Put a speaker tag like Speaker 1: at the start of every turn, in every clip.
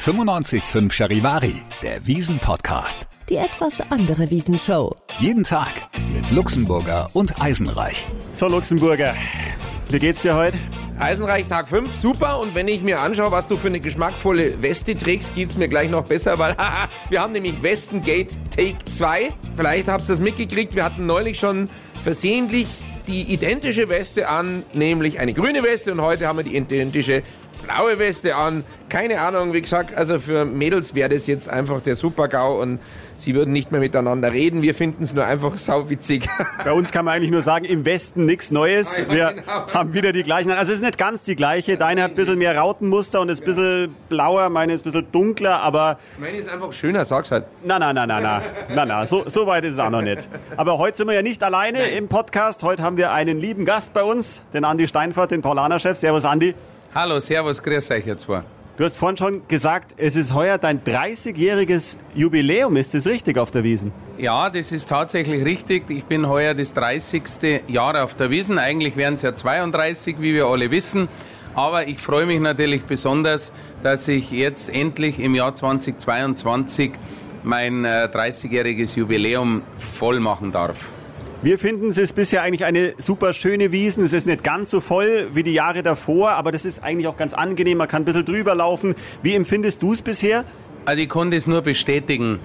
Speaker 1: 95.5 Charivari, der Wiesen-Podcast.
Speaker 2: Die etwas andere Wiesenshow.
Speaker 1: Jeden Tag mit Luxemburger und Eisenreich.
Speaker 3: So, Luxemburger, wie geht's dir heute?
Speaker 4: Eisenreich Tag 5, super. Und wenn ich mir anschaue, was du für eine geschmackvolle Weste trägst, geht's mir gleich noch besser, weil haha, wir haben nämlich Westengate Take 2. Vielleicht habt ihr das mitgekriegt, wir hatten neulich schon versehentlich die identische Weste an, nämlich eine grüne Weste und heute haben wir die identische blaue Weste an. Keine Ahnung, wie gesagt, also für Mädels wäre das jetzt einfach der Super-GAU und sie würden nicht mehr miteinander reden. Wir finden es nur einfach sauwitzig.
Speaker 3: Bei uns kann man eigentlich nur sagen, im Westen nichts Neues.
Speaker 4: Ja,
Speaker 3: Wir
Speaker 4: genau.
Speaker 3: haben wieder die gleichen. Also es ist nicht ganz die gleiche. Deine hat ein bisschen mehr Rautenmuster und ist ein bisschen blauer, meine ist ein bisschen dunkler, aber
Speaker 4: Meine ist einfach schöner, sag's halt.
Speaker 3: na, na, na, na, na, na, na, so, so weit ist es auch noch nicht. Aber heute sind wir ja nicht alleine im Podcast. Heute haben wir einen lieben Gast bei uns, den Andi Steinfurt, den Paulaner-Chef. Servus, Andi.
Speaker 5: Hallo, servus, grüß euch jetzt zwei.
Speaker 3: Du hast vorhin schon gesagt, es ist heuer dein 30-jähriges Jubiläum. Ist das richtig auf der Wiesen?
Speaker 5: Ja, das ist tatsächlich richtig. Ich bin heuer das 30. Jahr auf der Wiesen. Eigentlich wären es ja 32, wie wir alle wissen. Aber ich freue mich natürlich besonders, dass ich jetzt endlich im Jahr 2022 mein äh, 30-jähriges Jubiläum voll machen darf.
Speaker 3: Wir finden, es ist bisher eigentlich eine super schöne Wiesen. Es ist nicht ganz so voll wie die Jahre davor, aber das ist eigentlich auch ganz angenehm. Man kann ein bisschen drüber laufen. Wie empfindest du es bisher?
Speaker 5: Also ich konnte es nur bestätigen.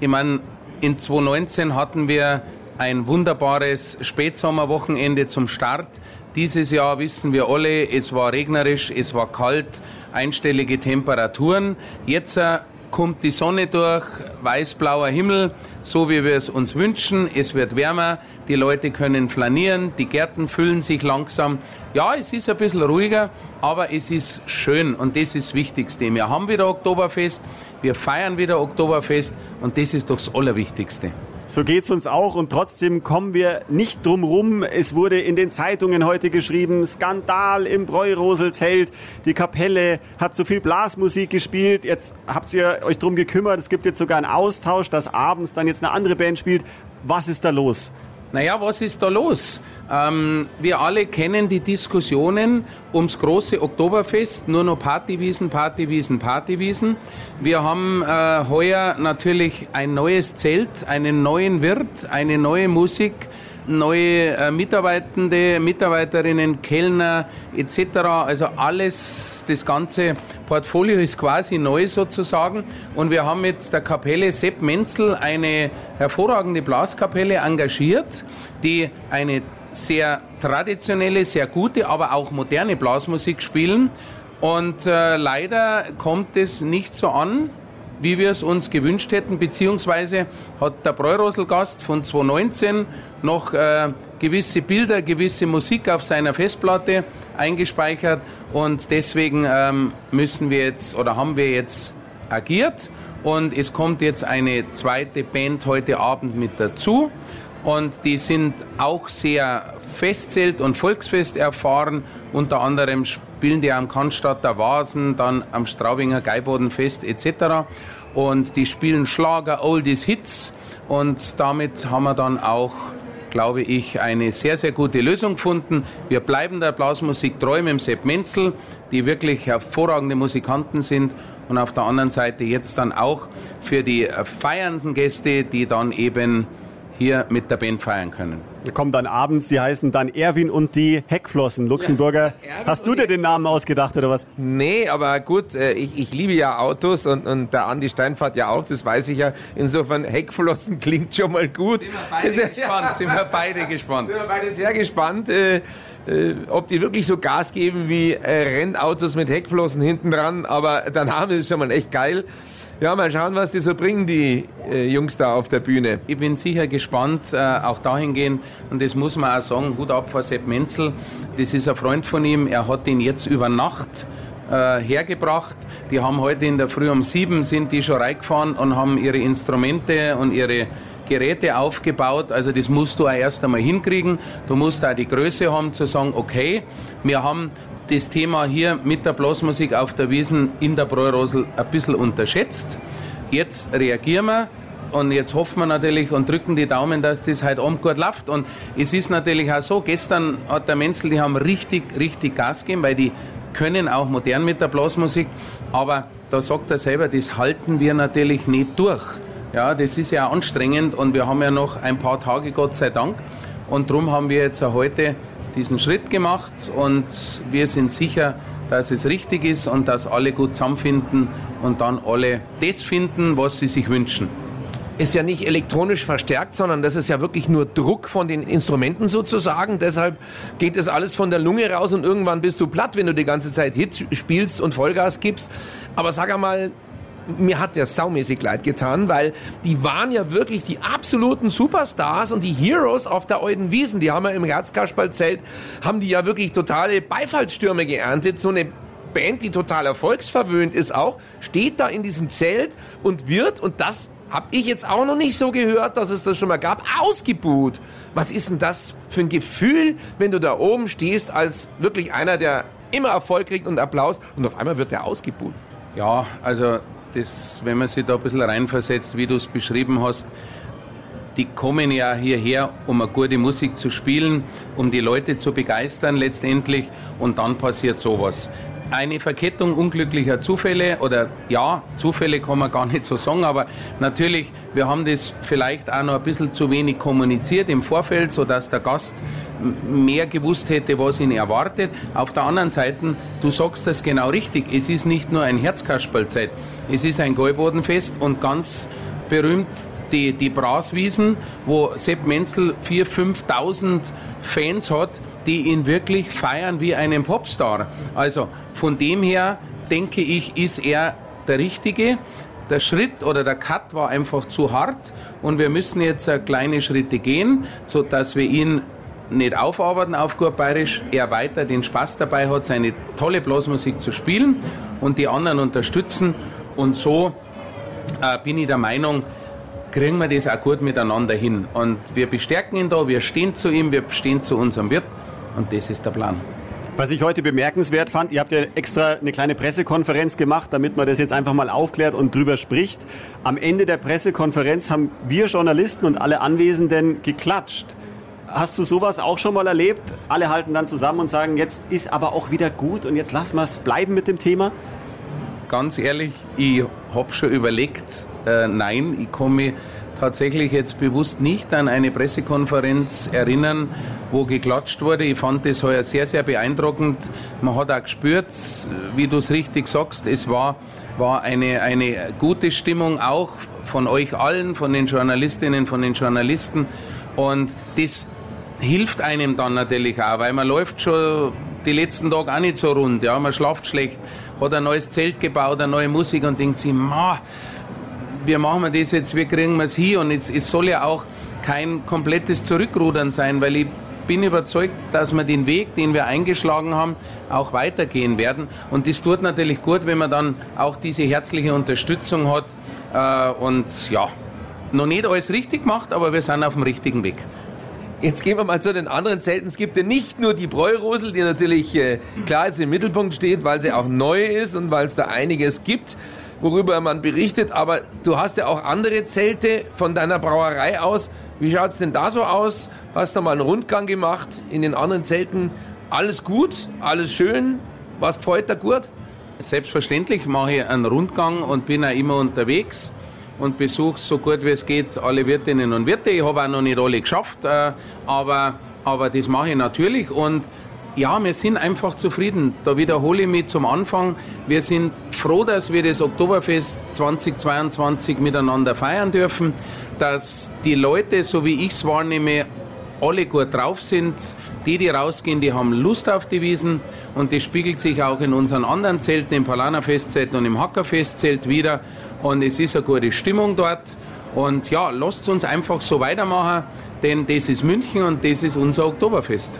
Speaker 5: Ich meine, in 2019 hatten wir ein wunderbares Spätsommerwochenende zum Start. Dieses Jahr wissen wir alle, es war regnerisch, es war kalt, einstellige Temperaturen. Jetzt äh, kommt die Sonne durch, weiß-blauer Himmel, so wie wir es uns wünschen. Es wird wärmer, die Leute können flanieren, die Gärten füllen sich langsam. Ja, es ist ein bisschen ruhiger, aber es ist schön und das ist das Wichtigste. Wir haben wieder Oktoberfest, wir feiern wieder Oktoberfest und das ist doch das Allerwichtigste.
Speaker 3: So geht's uns auch und trotzdem kommen wir nicht drum rum. Es wurde in den Zeitungen heute geschrieben, Skandal im Bräuroselzelt. Die Kapelle hat zu viel Blasmusik gespielt. Jetzt habt ihr euch drum gekümmert. Es gibt jetzt sogar einen Austausch, dass abends dann jetzt eine andere Band spielt. Was ist da los?
Speaker 5: Naja, was ist da los? Ähm, wir alle kennen die Diskussionen ums große Oktoberfest, nur noch Partywiesen, Partywiesen, Partywiesen. Wir haben äh, heuer natürlich ein neues Zelt, einen neuen Wirt, eine neue Musik, neue äh, Mitarbeitende, Mitarbeiterinnen, Kellner etc. Also alles, das ganze Portfolio ist quasi neu sozusagen. Und wir haben mit der Kapelle Sepp Menzel eine hervorragende Blaskapelle engagiert, die eine sehr traditionelle, sehr gute, aber auch moderne Blasmusik spielen. Und äh, leider kommt es nicht so an, wie wir es uns gewünscht hätten, beziehungsweise hat der Bräuroselgast von 2019 noch äh, gewisse Bilder, gewisse Musik auf seiner Festplatte eingespeichert und deswegen ähm, müssen wir jetzt oder haben wir jetzt agiert und es kommt jetzt eine zweite Band heute Abend mit dazu und die sind auch sehr Festzelt- und Volksfest erfahren. Unter anderem spielen die am Cannstatter Vasen, dann am Straubinger Geibodenfest etc. Und die spielen Schlager, Oldies, Hits und damit haben wir dann auch glaube ich, eine sehr, sehr gute Lösung gefunden. Wir bleiben der Blasmusik treu mit dem Sepp Menzel, die wirklich hervorragende Musikanten sind. Und auf der anderen Seite jetzt dann auch für die feiernden Gäste, die dann eben hier mit der Band feiern können.
Speaker 3: Kommt dann abends, die heißen dann Erwin und die Heckflossen. Luxemburger.
Speaker 4: Erwin
Speaker 3: Hast du dir den Namen ausgedacht oder was?
Speaker 4: Nee, aber gut, äh, ich, ich liebe ja Autos und, und der Andi Steinfahrt ja auch, das weiß ich ja. Insofern, Heckflossen klingt schon mal gut.
Speaker 5: Sind wir beide gespannt, sind wir beide gespannt.
Speaker 4: Sind wir beide sehr gespannt, äh, äh, ob die wirklich so Gas geben wie äh, Rennautos mit Heckflossen hinten dran. Aber der Name ist schon mal echt geil. Ja, mal schauen, was die so bringen, die äh, Jungs da auf der Bühne.
Speaker 5: Ich bin sicher gespannt, äh, auch dahingehend, und das muss man auch sagen, Hut ab vor Sepp Menzel. Das ist ein Freund von ihm, er hat ihn jetzt über Nacht äh, hergebracht. Die haben heute in der Früh um sieben sind die schon reingefahren und haben ihre Instrumente und ihre Geräte aufgebaut. Also das musst du auch erst einmal hinkriegen. Du musst auch die Größe haben zu sagen, okay, wir haben das Thema hier mit der Blasmusik auf der Wiesen in der Bräurosel ein bisschen unterschätzt. Jetzt reagieren wir und jetzt hoffen wir natürlich und drücken die Daumen, dass das heute Abend gut läuft. Und es ist natürlich auch so, gestern hat der Menzel, die haben richtig, richtig Gas gegeben, weil die können auch modern mit der Blasmusik, aber da sagt er selber, das halten wir natürlich nicht durch. Ja, das ist ja anstrengend und wir haben ja noch ein paar Tage, Gott sei Dank. Und darum haben wir jetzt heute diesen Schritt gemacht und wir sind sicher, dass es richtig ist und dass alle gut zusammenfinden und dann alle das finden, was sie sich wünschen
Speaker 4: ist ja nicht elektronisch verstärkt, sondern das ist ja wirklich nur Druck von den Instrumenten sozusagen. Deshalb geht das alles von der Lunge raus und irgendwann bist du platt, wenn du die ganze Zeit Hits spielst und Vollgas gibst. Aber sag einmal, mir hat der saumäßig leid getan, weil die waren ja wirklich die absoluten Superstars und die Heroes auf der Euden Wiesen. Die haben ja im Herzkasperlzelt, haben die ja wirklich totale Beifallsstürme geerntet. So eine Band, die total erfolgsverwöhnt ist auch, steht da in diesem Zelt und wird, und das hab ich jetzt auch noch nicht so gehört, dass es das schon mal gab. Ausgebuht. Was ist denn das für ein Gefühl, wenn du da oben stehst als wirklich einer, der immer Erfolg kriegt und Applaus und auf einmal wird der ausgebuht?
Speaker 5: Ja, also das, wenn man sich da ein bisschen reinversetzt, wie du es beschrieben hast, die kommen ja hierher, um eine gute Musik zu spielen, um die Leute zu begeistern letztendlich und dann passiert sowas eine Verkettung unglücklicher Zufälle oder ja, Zufälle kann man gar nicht so sagen, aber natürlich, wir haben das vielleicht auch noch ein bisschen zu wenig kommuniziert im Vorfeld, sodass der Gast mehr gewusst hätte, was ihn erwartet. Auf der anderen Seite, du sagst das genau richtig, es ist nicht nur ein Herzkasperlzeit, es ist ein Gäubodenfest und ganz berühmt die, die Braswiesen, wo Sepp Menzel 4.000, 5.000 Fans hat, die ihn wirklich feiern wie einen Popstar. Also von dem her denke ich, ist er der Richtige. Der Schritt oder der Cut war einfach zu hart und wir müssen jetzt kleine Schritte gehen, so dass wir ihn nicht aufarbeiten auf gut bayerisch, er weiter den Spaß dabei hat, seine tolle Blasmusik zu spielen und die anderen unterstützen. Und so äh, bin ich der Meinung, kriegen wir das auch gut miteinander hin. Und wir bestärken ihn da, wir stehen zu ihm, wir stehen zu unserem Wirt und das ist der Plan.
Speaker 3: Was ich heute bemerkenswert fand, ihr habt ja extra eine kleine Pressekonferenz gemacht, damit man das jetzt einfach mal aufklärt und drüber spricht. Am Ende der Pressekonferenz haben wir Journalisten und alle Anwesenden geklatscht. Hast du sowas auch schon mal erlebt? Alle halten dann zusammen und sagen, jetzt ist aber auch wieder gut und jetzt lassen wir es bleiben mit dem Thema?
Speaker 5: Ganz ehrlich, ich habe schon überlegt, äh, nein, ich komme tatsächlich jetzt bewusst nicht an eine Pressekonferenz erinnern, wo geklatscht wurde. Ich fand das heuer sehr, sehr beeindruckend. Man hat auch gespürt, wie du es richtig sagst, es war, war eine, eine gute Stimmung auch von euch allen, von den Journalistinnen, von den Journalisten. Und das hilft einem dann natürlich auch, weil man läuft schon die letzten Tage auch nicht so rund. Ja, man schlaft schlecht, hat ein neues Zelt gebaut, eine neue Musik und denkt sich, ma, wie machen wir das jetzt, wie kriegen wir es hier? Und es, es soll ja auch kein komplettes Zurückrudern sein, weil ich bin überzeugt, dass wir den Weg, den wir eingeschlagen haben, auch weitergehen werden. Und das tut natürlich gut, wenn man dann auch diese herzliche Unterstützung hat. Äh, und ja, noch nicht alles richtig gemacht, aber wir sind auf dem richtigen Weg.
Speaker 4: Jetzt gehen wir mal zu den anderen Zelten. Es gibt ja nicht nur die Bräurosel, die natürlich äh, klar jetzt im Mittelpunkt steht, weil sie auch neu ist und weil es da einiges gibt worüber man berichtet. Aber du hast ja auch andere Zelte von deiner Brauerei aus. Wie schaut es denn da so aus? Hast du mal einen Rundgang gemacht in den anderen Zelten? Alles gut? Alles schön? Was gefällt dir gut?
Speaker 5: Selbstverständlich mache ich einen Rundgang und bin auch immer unterwegs und besuche so gut wie es geht alle Wirtinnen und Wirte. Ich habe auch noch nicht alle geschafft, äh, aber, aber das mache ich natürlich und ja, wir sind einfach zufrieden. Da wiederhole ich mich zum Anfang. Wir sind froh, dass wir das Oktoberfest 2022 miteinander feiern dürfen, dass die Leute, so wie ich es wahrnehme, alle gut drauf sind. Die, die rausgehen, die haben Lust auf die Wiesen und das spiegelt sich auch in unseren anderen Zelten, im Palaner Festzelt und im Hackerfestzelt wieder. Und es ist eine gute Stimmung dort. Und ja, lasst uns einfach so weitermachen, denn das ist München und das ist unser Oktoberfest.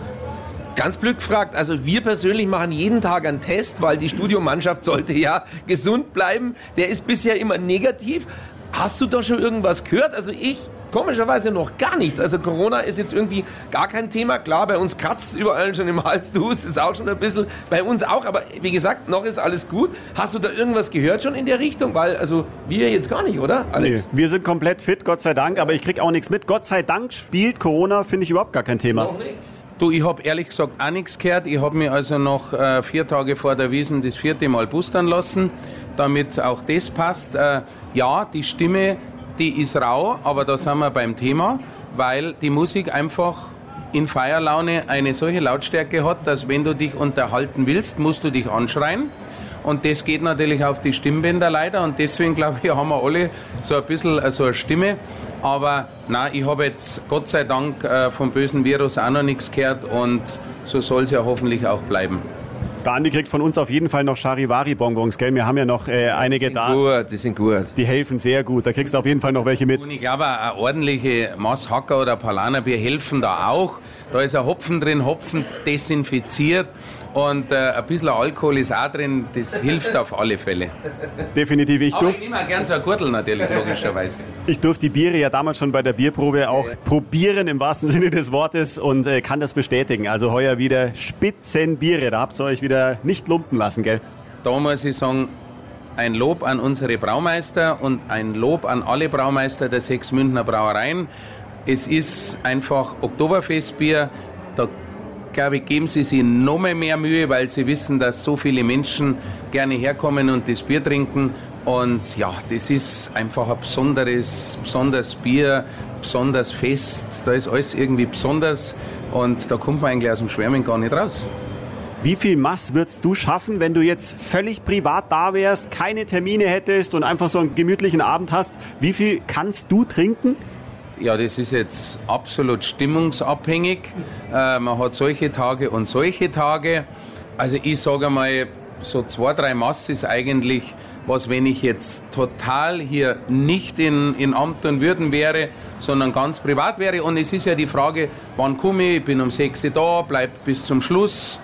Speaker 4: Ganz blöd gefragt, also wir persönlich machen jeden Tag einen Test, weil die Studiomannschaft sollte ja gesund bleiben. Der ist bisher immer negativ. Hast du da schon irgendwas gehört? Also ich komischerweise noch gar nichts. Also Corona ist jetzt irgendwie gar kein Thema. Klar, bei uns kratzt überall schon im Hals, du ist auch schon ein bisschen, bei uns auch. Aber wie gesagt, noch ist alles gut. Hast du da irgendwas gehört schon in der Richtung? Weil, also wir jetzt gar nicht, oder,
Speaker 3: Alex? Nee, wir sind komplett fit, Gott sei Dank. Aber ich krieg auch nichts mit. Gott sei Dank spielt Corona, finde ich, überhaupt gar kein Thema. Noch nicht?
Speaker 5: Du, ich habe ehrlich gesagt auch nichts gehört. Ich habe mir also noch äh, vier Tage vor der Wiesen das vierte Mal boostern lassen, damit auch das passt. Äh, ja, die Stimme, die ist rau, aber da sind wir beim Thema, weil die Musik einfach in Feierlaune eine solche Lautstärke hat, dass wenn du dich unterhalten willst, musst du dich anschreien. Und das geht natürlich auf die Stimmbänder leider. Und deswegen, glaube ich, haben wir alle so ein bisschen äh, so eine Stimme. Aber nein, ich habe jetzt Gott sei Dank äh, vom bösen Virus auch noch nichts gehört. Und so soll es ja hoffentlich auch bleiben.
Speaker 3: Der Andi kriegt von uns auf jeden Fall noch Charivari-Bonbons, gell? Wir haben ja noch äh, einige
Speaker 4: die sind
Speaker 3: da.
Speaker 4: Gut, die sind gut.
Speaker 3: Die helfen sehr gut. Da kriegst du auf jeden Fall noch welche mit.
Speaker 5: Und ich glaube, eine ordentliche Masshacker oder Palanerbier helfen da auch. Da ist ein Hopfen drin, Hopfen desinfiziert und äh, ein bisschen Alkohol ist auch drin. Das hilft auf alle Fälle.
Speaker 3: Definitiv. Ich
Speaker 5: Aber ich
Speaker 3: durfte
Speaker 5: nehme auch gern so ein Gürtel natürlich, logischerweise.
Speaker 3: ich durf die Biere ja damals schon bei der Bierprobe auch probieren im wahrsten Sinne des Wortes und äh, kann das bestätigen. Also heuer wieder Spitzenbiere. Da habt ihr euch wieder nicht lumpen lassen, gell?
Speaker 5: Da muss ich sagen, ein Lob an unsere Braumeister und ein Lob an alle Braumeister der sechs Münchner Brauereien. Es ist einfach Oktoberfestbier. Da glaube ich, geben sie sich noch mehr, Mühe, weil sie wissen, dass so viele Menschen gerne herkommen und das Bier trinken. Und ja, das ist einfach ein besonderes, besonderes Bier, besonders fest. Da ist alles irgendwie besonders und da kommt man eigentlich aus dem Schwärmen gar nicht raus.
Speaker 3: Wie viel Mass würdest du schaffen, wenn du jetzt völlig privat da wärst, keine Termine hättest und einfach so einen gemütlichen Abend hast? Wie viel kannst du trinken?
Speaker 5: Ja, das ist jetzt absolut stimmungsabhängig. Äh, man hat solche Tage und solche Tage. Also ich sage mal, so zwei, drei Mass ist eigentlich was, wenn ich jetzt total hier nicht in, in Amt und Würden wäre, sondern ganz privat wäre. Und es ist ja die Frage, wann komme ich? Ich bin um 6 Uhr da, bleib bis zum Schluss.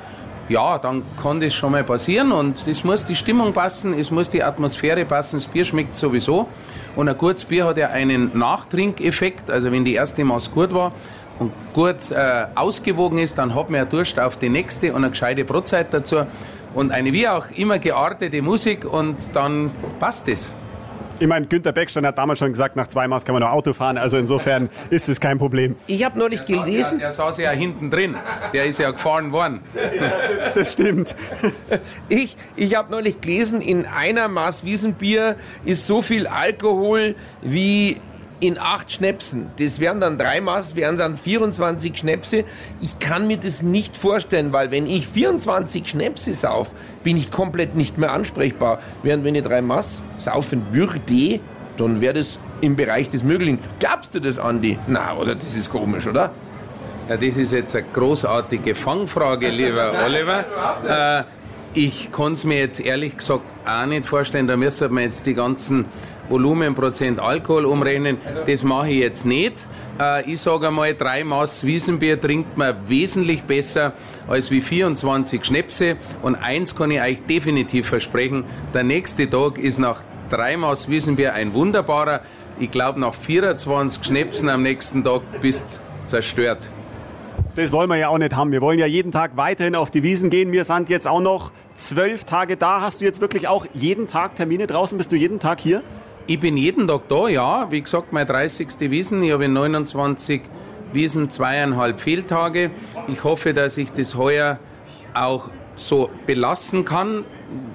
Speaker 5: Ja, dann kann das schon mal passieren und es muss die Stimmung passen, es muss die Atmosphäre passen, das Bier schmeckt sowieso. Und ein gutes Bier hat ja einen Nachtrinkeffekt, also wenn die erste Maß gut war und gut äh, ausgewogen ist, dann hat man ja Durst auf die nächste und eine gescheite Brotzeit dazu und eine wie auch immer geartete Musik und dann passt es.
Speaker 3: Ich meine, Günter Beckstein hat damals schon gesagt, nach zwei Maß kann man noch Auto fahren. Also insofern ist es kein Problem.
Speaker 4: Ich habe neulich
Speaker 5: Der saß, ja,
Speaker 4: gelesen,
Speaker 5: der saß ja hinten drin, der ist ja gefahren worden.
Speaker 3: Das stimmt.
Speaker 4: ich, ich habe neulich gelesen, in einer Maß Wiesenbier ist so viel Alkohol wie in acht Schnäpsen. Das wären dann drei Maß, wären dann 24 Schnäpse. Ich kann mir das nicht vorstellen, weil wenn ich 24 Schnäpse sauf, bin ich komplett nicht mehr ansprechbar. Während wenn ich drei Maß saufen würde, dann wäre das im Bereich des Möglichen. Glaubst du das, Andi? Na, oder? Das ist komisch, oder?
Speaker 5: Ja, das ist jetzt eine großartige Fangfrage, lieber Oliver. Äh, ich kann es mir jetzt ehrlich gesagt auch nicht vorstellen. Da müssen wir jetzt die ganzen Volumenprozent Alkohol umrechnen. Das mache ich jetzt nicht. Äh, ich sage einmal, drei Maß Wiesenbier trinkt man wesentlich besser als wie 24 Schnäpse. Und eins kann ich euch definitiv versprechen, der nächste Tag ist nach drei Maß Wiesenbier ein wunderbarer. Ich glaube, nach 24 Schnäpsen am nächsten Tag bist zerstört.
Speaker 3: Das wollen wir ja auch nicht haben. Wir wollen ja jeden Tag weiterhin auf die Wiesen gehen. Wir sind jetzt auch noch zwölf Tage da. Hast du jetzt wirklich auch jeden Tag Termine draußen? Bist du jeden Tag hier?
Speaker 5: Ich bin jeden Tag da, ja. Wie gesagt, meine 30. Wiesen. Ich habe in 29 Wiesen zweieinhalb Fehltage. Ich hoffe, dass ich das heuer auch so belassen kann.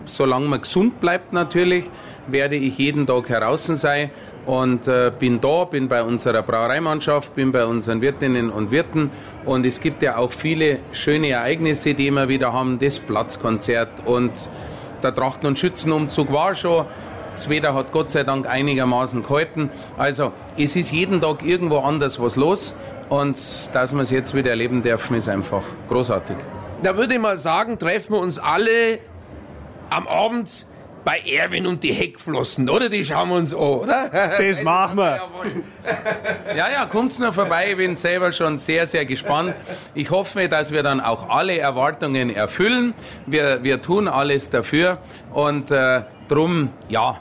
Speaker 5: Solange man gesund bleibt natürlich, werde ich jeden Tag heraus sein und äh, bin da, bin bei unserer Brauereimannschaft, bin bei unseren Wirtinnen und Wirten und es gibt ja auch viele schöne Ereignisse, die wir wieder haben, das Platzkonzert und der Trachten- und Schützenumzug war schon. Das Wetter hat Gott sei Dank einigermaßen gehalten. Also es ist jeden Tag irgendwo anders was los und dass wir es jetzt wieder erleben dürfen, ist einfach großartig.
Speaker 4: Da würde ich mal sagen, treffen wir uns alle am Abend bei Erwin und die Heckflossen, oder? Die schauen wir uns an, oder?
Speaker 3: Das machen wir.
Speaker 5: Ja, ja, kommt's noch vorbei. Ich bin selber schon sehr, sehr gespannt. Ich hoffe, dass wir dann auch alle Erwartungen erfüllen. Wir, wir tun alles dafür und äh, drum, ja,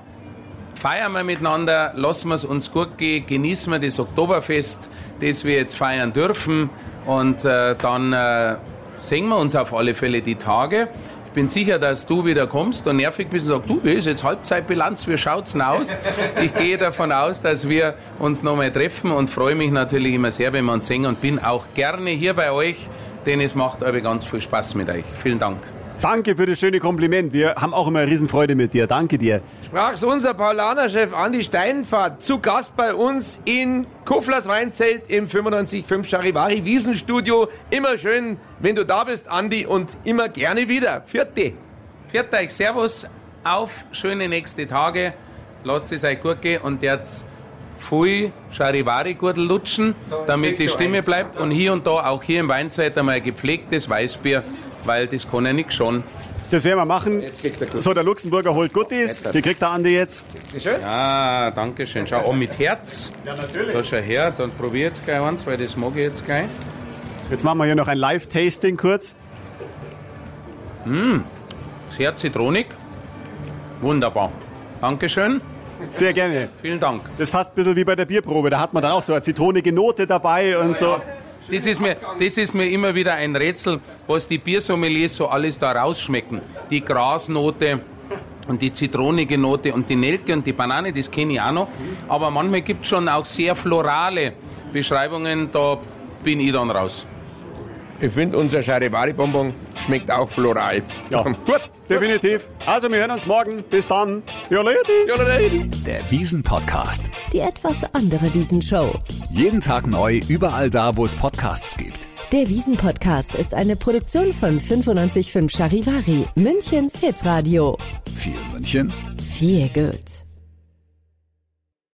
Speaker 5: feiern wir miteinander, lassen wir es uns gut gehen, genießen wir das Oktoberfest, das wir jetzt feiern dürfen und äh, dann äh, sehen wir uns auf alle Fälle die Tage. Ich bin sicher, dass du wieder kommst und nervig bist und sagst, du, wie ist jetzt Halbzeitbilanz, wie schaut's denn aus? Ich gehe davon aus, dass wir uns nochmal treffen und freue mich natürlich immer sehr, wenn wir uns sehen und bin auch gerne hier bei euch denn es macht aber ganz viel Spaß mit euch. Vielen Dank.
Speaker 3: Danke für das schöne Kompliment. Wir haben auch immer Riesenfreude mit dir. Danke dir.
Speaker 4: Sprach's unser Paulaner-Chef Andi Steinfahrt zu Gast bei uns in Kuflers Weinzelt im 95.5 Charivari Wiesenstudio. Immer schön, wenn du da bist, Andi, und immer gerne wieder. Vierte.
Speaker 5: Viert euch, Servus, auf schöne nächste Tage. Lasst es euch gut gehen und jetzt viel Charivari-Gurtel lutschen, damit die Stimme
Speaker 4: eins.
Speaker 5: bleibt. Und hier und da, auch hier im Weinzeit, einmal ein gepflegtes Weißbier, weil das kann ja nicht schon.
Speaker 3: Das werden wir machen.
Speaker 4: Er.
Speaker 3: So, der Luxemburger holt Guttis. Die kriegt der Andi jetzt.
Speaker 4: Ist schön?
Speaker 5: Ah, danke schön. Schau, auch mit Herz.
Speaker 3: Ja, natürlich.
Speaker 5: Da schau her, dann probier jetzt gleich eins, weil das mag ich jetzt gleich.
Speaker 3: Jetzt machen wir hier noch ein Live-Tasting kurz.
Speaker 5: Sehr zitronig. Wunderbar. Dankeschön.
Speaker 3: Sehr gerne.
Speaker 5: Vielen Dank.
Speaker 3: Das ist fast ein bisschen wie bei der Bierprobe. Da hat man dann auch so eine zitronige Note dabei und so.
Speaker 5: Das ist, mir, das ist mir immer wieder ein Rätsel, was die Biersommeliers so alles da rausschmecken. Die Grasnote und die zitronige Note und die Nelke und die Banane, das kenne ich auch noch. Aber manchmal gibt es schon auch sehr florale Beschreibungen, da bin ich dann raus.
Speaker 4: Ich finde, unser Charivari-Bonbon schmeckt auch floral.
Speaker 3: Ja.
Speaker 4: Gut.
Speaker 3: Definitiv. Also, wir hören uns morgen. Bis dann. Ja, Leute.
Speaker 1: Der Wiesen-Podcast.
Speaker 2: Die etwas andere Wiesenshow.
Speaker 1: Jeden Tag neu, überall da, wo es Podcasts gibt.
Speaker 2: Der Wiesen-Podcast ist eine Produktion von 955 Charivari, Münchens Hitradio.
Speaker 1: Viel München.
Speaker 2: Viel gut.